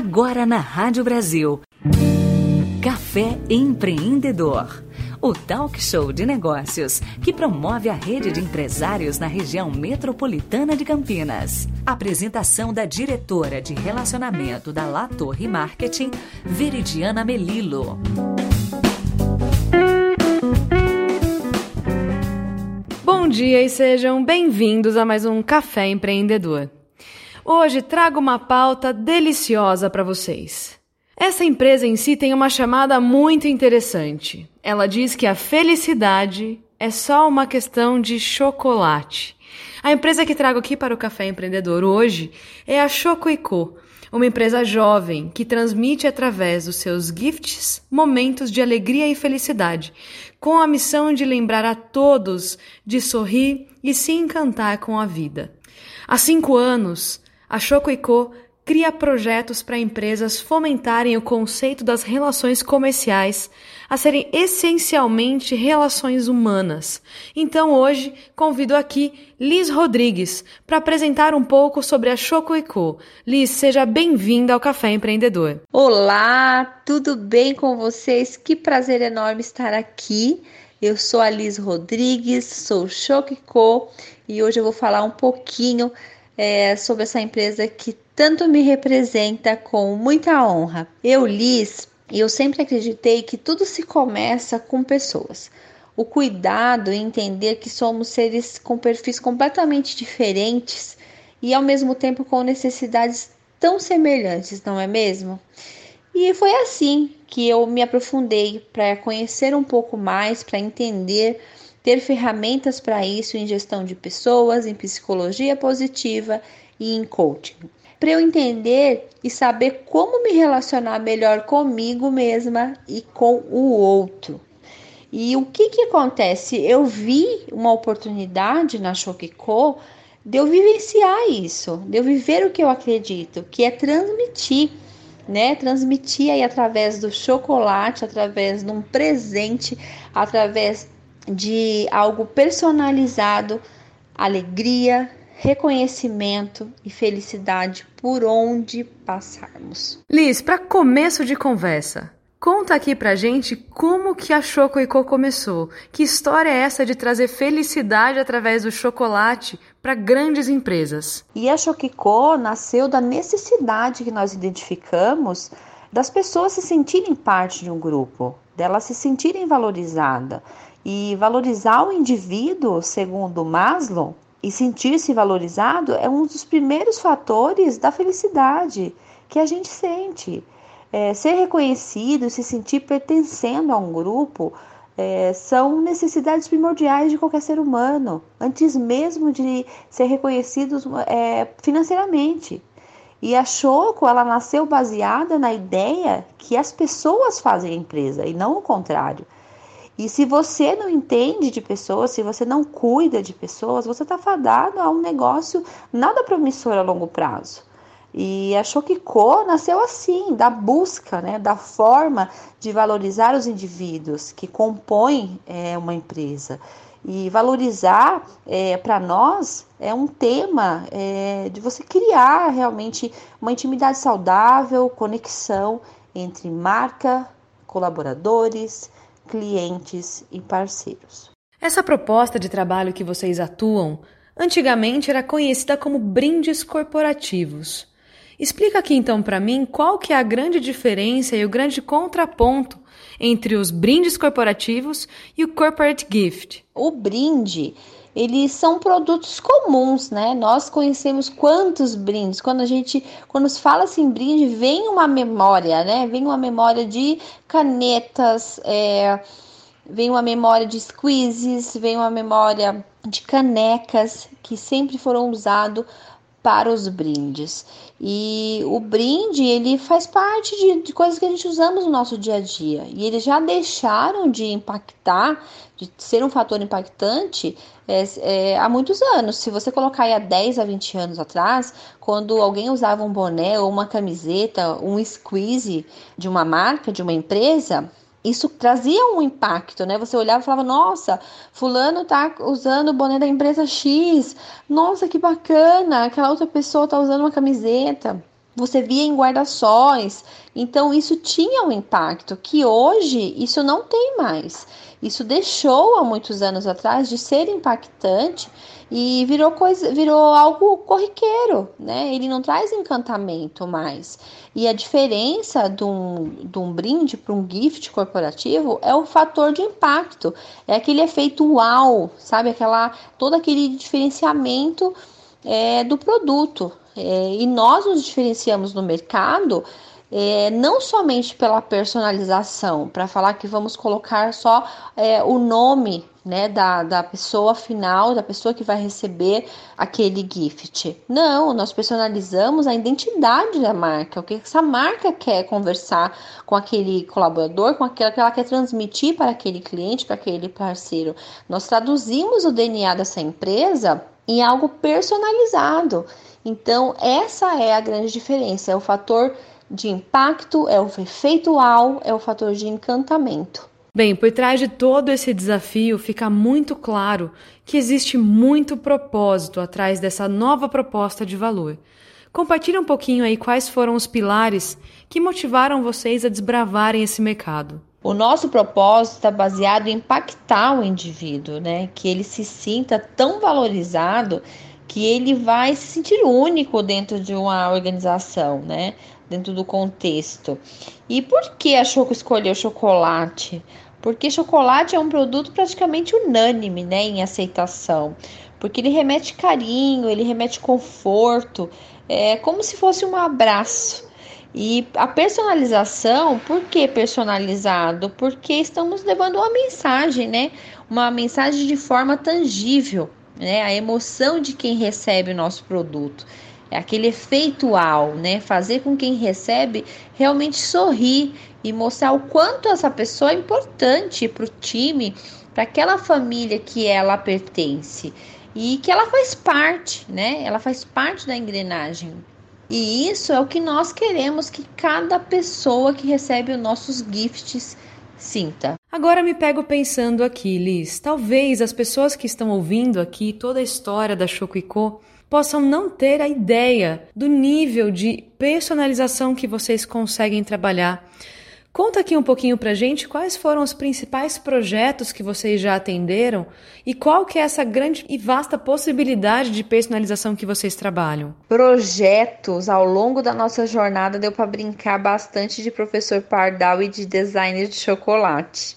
Agora na Rádio Brasil. Café Empreendedor. O talk show de negócios que promove a rede de empresários na região metropolitana de Campinas. Apresentação da diretora de relacionamento da La Torre Marketing, Veridiana Melilo. Bom dia e sejam bem-vindos a mais um Café Empreendedor. Hoje trago uma pauta deliciosa para vocês. Essa empresa em si tem uma chamada muito interessante. Ela diz que a felicidade é só uma questão de chocolate. A empresa que trago aqui para o Café Empreendedor hoje é a Chocoico, uma empresa jovem que transmite através dos seus gifts momentos de alegria e felicidade, com a missão de lembrar a todos de sorrir e se encantar com a vida. Há cinco anos, a Chocoico cria projetos para empresas fomentarem o conceito das relações comerciais a serem essencialmente relações humanas. Então hoje convido aqui Liz Rodrigues para apresentar um pouco sobre a Choco Co. Liz, seja bem-vinda ao Café Empreendedor. Olá, tudo bem com vocês? Que prazer enorme estar aqui. Eu sou a Liz Rodrigues, sou Choco Co e hoje eu vou falar um pouquinho é, sobre essa empresa que tanto me representa com muita honra. Eu, Liz, eu sempre acreditei que tudo se começa com pessoas. O cuidado em entender que somos seres com perfis completamente diferentes e ao mesmo tempo com necessidades tão semelhantes, não é mesmo? E foi assim que eu me aprofundei para conhecer um pouco mais, para entender, ter ferramentas para isso em gestão de pessoas, em psicologia positiva e em coaching para eu entender e saber como me relacionar melhor comigo mesma e com o outro. E o que que acontece? Eu vi uma oportunidade na Shokiko de eu vivenciar isso, de eu viver o que eu acredito, que é transmitir, né? Transmitir aí através do chocolate, através de um presente, através de algo personalizado, alegria, reconhecimento e felicidade por onde passarmos. Liz, para começo de conversa, conta aqui pra gente como que a Chocoico começou. Que história é essa de trazer felicidade através do chocolate para grandes empresas? E a Chocoico nasceu da necessidade que nós identificamos das pessoas se sentirem parte de um grupo, delas se sentirem valorizadas. E valorizar o indivíduo, segundo Maslow, e sentir-se valorizado é um dos primeiros fatores da felicidade que a gente sente. É, ser reconhecido, se sentir pertencendo a um grupo, é, são necessidades primordiais de qualquer ser humano, antes mesmo de ser reconhecidos é, financeiramente. E a Choco, ela nasceu baseada na ideia que as pessoas fazem a empresa e não o contrário. E se você não entende de pessoas, se você não cuida de pessoas, você está fadado a um negócio nada promissor a longo prazo. E a Shokiko nasceu assim, da busca, né, da forma de valorizar os indivíduos que compõem é, uma empresa. E valorizar, é, para nós, é um tema é, de você criar realmente uma intimidade saudável, conexão entre marca, colaboradores, clientes e parceiros. Essa proposta de trabalho que vocês atuam antigamente era conhecida como brindes corporativos. Explica aqui então para mim qual que é a grande diferença e o grande contraponto entre os brindes corporativos e o corporate gift. O brinde eles são produtos comuns, né? Nós conhecemos quantos brindes. Quando a gente, quando se fala assim brinde, vem uma memória, né? Vem uma memória de canetas, é, vem uma memória de squeezes, vem uma memória de canecas que sempre foram usados para os brindes. E o brinde, ele faz parte de, de, coisas que a gente usamos no nosso dia a dia. E eles já deixaram de impactar, de ser um fator impactante é, é, há muitos anos. Se você colocar aí há 10 a 20 anos atrás, quando alguém usava um boné ou uma camiseta, um squeeze de uma marca, de uma empresa, isso trazia um impacto, né? Você olhava e falava: Nossa, Fulano tá usando o boné da empresa X, nossa, que bacana, aquela outra pessoa tá usando uma camiseta. você via em guarda-sóis. Então isso tinha um impacto que hoje isso não tem mais. Isso deixou há muitos anos atrás de ser impactante e virou coisa, virou algo corriqueiro, né? Ele não traz encantamento mais. E a diferença de um, de um brinde para um gift corporativo é o fator de impacto, é aquele efeito uau, sabe? Aquela todo aquele diferenciamento é, do produto. É, e nós nos diferenciamos no mercado é, não somente pela personalização, para falar que vamos colocar só é, o nome né, da, da pessoa final, da pessoa que vai receber aquele gift. Não, nós personalizamos a identidade da marca, o que essa marca quer conversar com aquele colaborador, com aquilo que ela quer transmitir para aquele cliente, para aquele parceiro. Nós traduzimos o DNA dessa empresa em algo personalizado. Então, essa é a grande diferença, é o fator de impacto, é o efeitual, é o fator de encantamento. Bem, por trás de todo esse desafio fica muito claro que existe muito propósito atrás dessa nova proposta de valor. Compartilhe um pouquinho aí quais foram os pilares que motivaram vocês a desbravarem esse mercado. O nosso propósito está baseado em impactar o indivíduo, né? Que ele se sinta tão valorizado que ele vai se sentir único dentro de uma organização, né? Dentro do contexto. E por que a Choco escolheu chocolate? Porque chocolate é um produto praticamente unânime, né, em aceitação. Porque ele remete carinho, ele remete conforto, é como se fosse um abraço. E a personalização, por que personalizado? Porque estamos levando uma mensagem, né? Uma mensagem de forma tangível, né? A emoção de quem recebe o nosso produto. É aquele efeitual, né? Fazer com quem recebe realmente sorrir e mostrar o quanto essa pessoa é importante para o time, para aquela família que ela pertence e que ela faz parte, né? Ela faz parte da engrenagem. E isso é o que nós queremos que cada pessoa que recebe os nossos gifts sinta. Agora me pego pensando aqui, Liz. Talvez as pessoas que estão ouvindo aqui toda a história da Choco possam não ter a ideia do nível de personalização que vocês conseguem trabalhar. Conta aqui um pouquinho pra gente quais foram os principais projetos que vocês já atenderam e qual que é essa grande e vasta possibilidade de personalização que vocês trabalham. Projetos ao longo da nossa jornada deu para brincar bastante de professor Pardal e de designer de chocolate.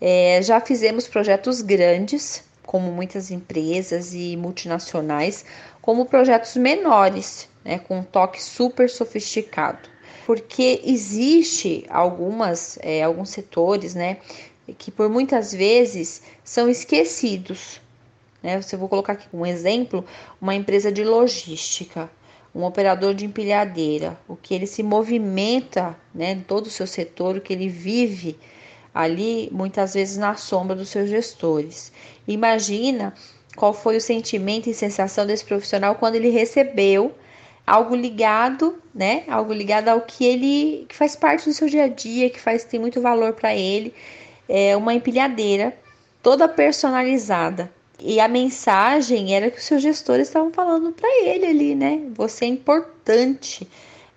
É, já fizemos projetos grandes, como muitas empresas e multinacionais, como projetos menores, né, com um toque super sofisticado porque existe algumas, é, alguns setores, né, que por muitas vezes são esquecidos. Né? Você vou colocar aqui um exemplo, uma empresa de logística, um operador de empilhadeira, o que ele se movimenta, né, em todo o seu setor, o que ele vive ali, muitas vezes na sombra dos seus gestores. Imagina qual foi o sentimento e sensação desse profissional quando ele recebeu algo ligado, né? Algo ligado ao que ele que faz parte do seu dia a dia, que faz tem muito valor para ele. É uma empilhadeira toda personalizada. E a mensagem era que os seus gestores estavam falando para ele ali, né? Você é importante.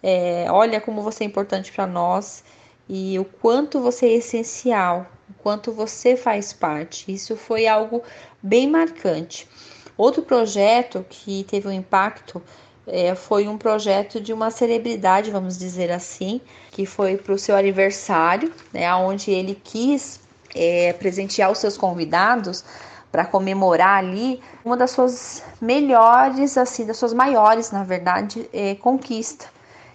É, olha como você é importante para nós e o quanto você é essencial, o quanto você faz parte. Isso foi algo bem marcante. Outro projeto que teve um impacto é, foi um projeto de uma celebridade, vamos dizer assim, que foi para o seu aniversário, né, onde ele quis é, presentear os seus convidados para comemorar ali uma das suas melhores, assim, das suas maiores, na verdade, é, conquista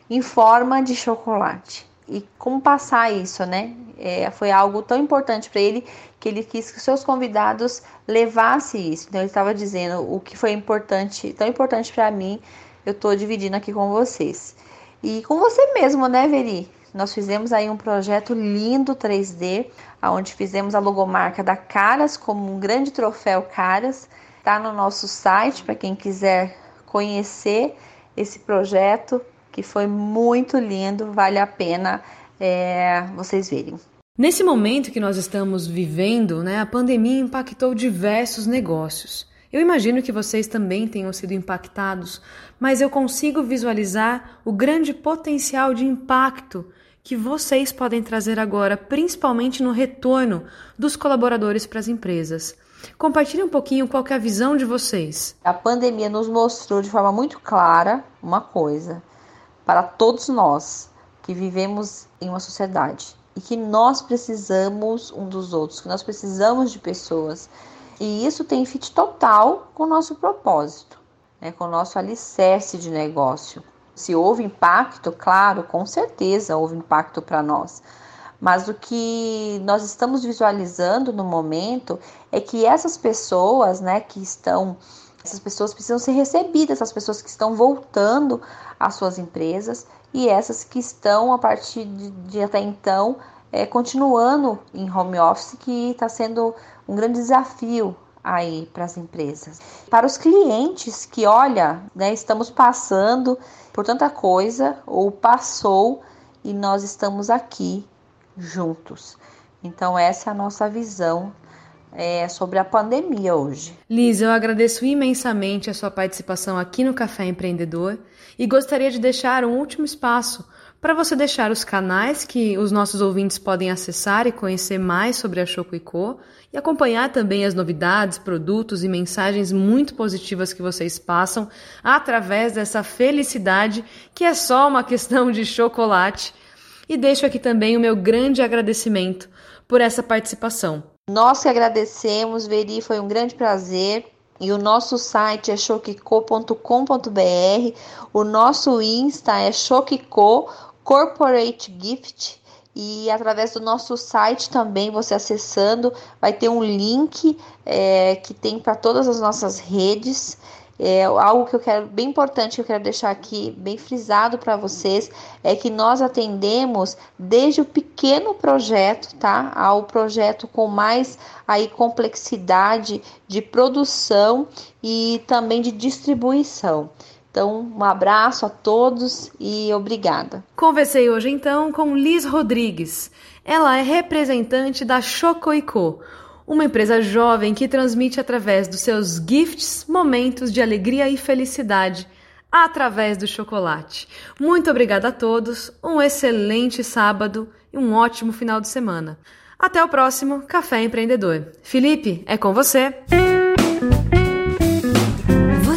em forma de chocolate. E como passar isso, né? É, foi algo tão importante para ele que ele quis que seus convidados levassem isso. Então ele estava dizendo o que foi importante, tão importante para mim eu estou dividindo aqui com vocês. E com você mesmo, né, Veri? Nós fizemos aí um projeto lindo 3D, onde fizemos a logomarca da Caras como um grande troféu Caras. Está no nosso site para quem quiser conhecer esse projeto, que foi muito lindo, vale a pena é, vocês verem. Nesse momento que nós estamos vivendo, né, a pandemia impactou diversos negócios. Eu imagino que vocês também tenham sido impactados, mas eu consigo visualizar o grande potencial de impacto que vocês podem trazer agora, principalmente no retorno dos colaboradores para as empresas. Compartilhe um pouquinho qual é a visão de vocês. A pandemia nos mostrou de forma muito clara uma coisa para todos nós que vivemos em uma sociedade e que nós precisamos um dos outros, que nós precisamos de pessoas. E isso tem fit total com o nosso propósito, né, com o nosso alicerce de negócio. Se houve impacto, claro, com certeza houve impacto para nós. Mas o que nós estamos visualizando no momento é que essas pessoas, né, que estão, essas pessoas precisam ser recebidas, essas pessoas que estão voltando às suas empresas e essas que estão a partir de, de até então é, continuando em home office, que está sendo um grande desafio aí para as empresas. Para os clientes que, olha, né, estamos passando por tanta coisa ou passou e nós estamos aqui juntos. Então essa é a nossa visão é, sobre a pandemia hoje. Liz, eu agradeço imensamente a sua participação aqui no Café Empreendedor e gostaria de deixar um último espaço para você deixar os canais que os nossos ouvintes podem acessar e conhecer mais sobre a Choco Co e acompanhar também as novidades, produtos e mensagens muito positivas que vocês passam através dessa felicidade que é só uma questão de chocolate. E deixo aqui também o meu grande agradecimento por essa participação. Nós que agradecemos, Veri, foi um grande prazer. E o nosso site é choqueco.com.br, o nosso Insta é choqueco Corporate Gift. E através do nosso site também você acessando vai ter um link é, que tem para todas as nossas redes é, algo que eu quero bem importante que eu quero deixar aqui bem frisado para vocês é que nós atendemos desde o pequeno projeto tá ao projeto com mais aí complexidade de produção e também de distribuição então, um abraço a todos e obrigada. Conversei hoje então com Liz Rodrigues. Ela é representante da Chocoico, uma empresa jovem que transmite através dos seus gifts momentos de alegria e felicidade através do chocolate. Muito obrigada a todos, um excelente sábado e um ótimo final de semana. Até o próximo Café Empreendedor. Felipe, é com você.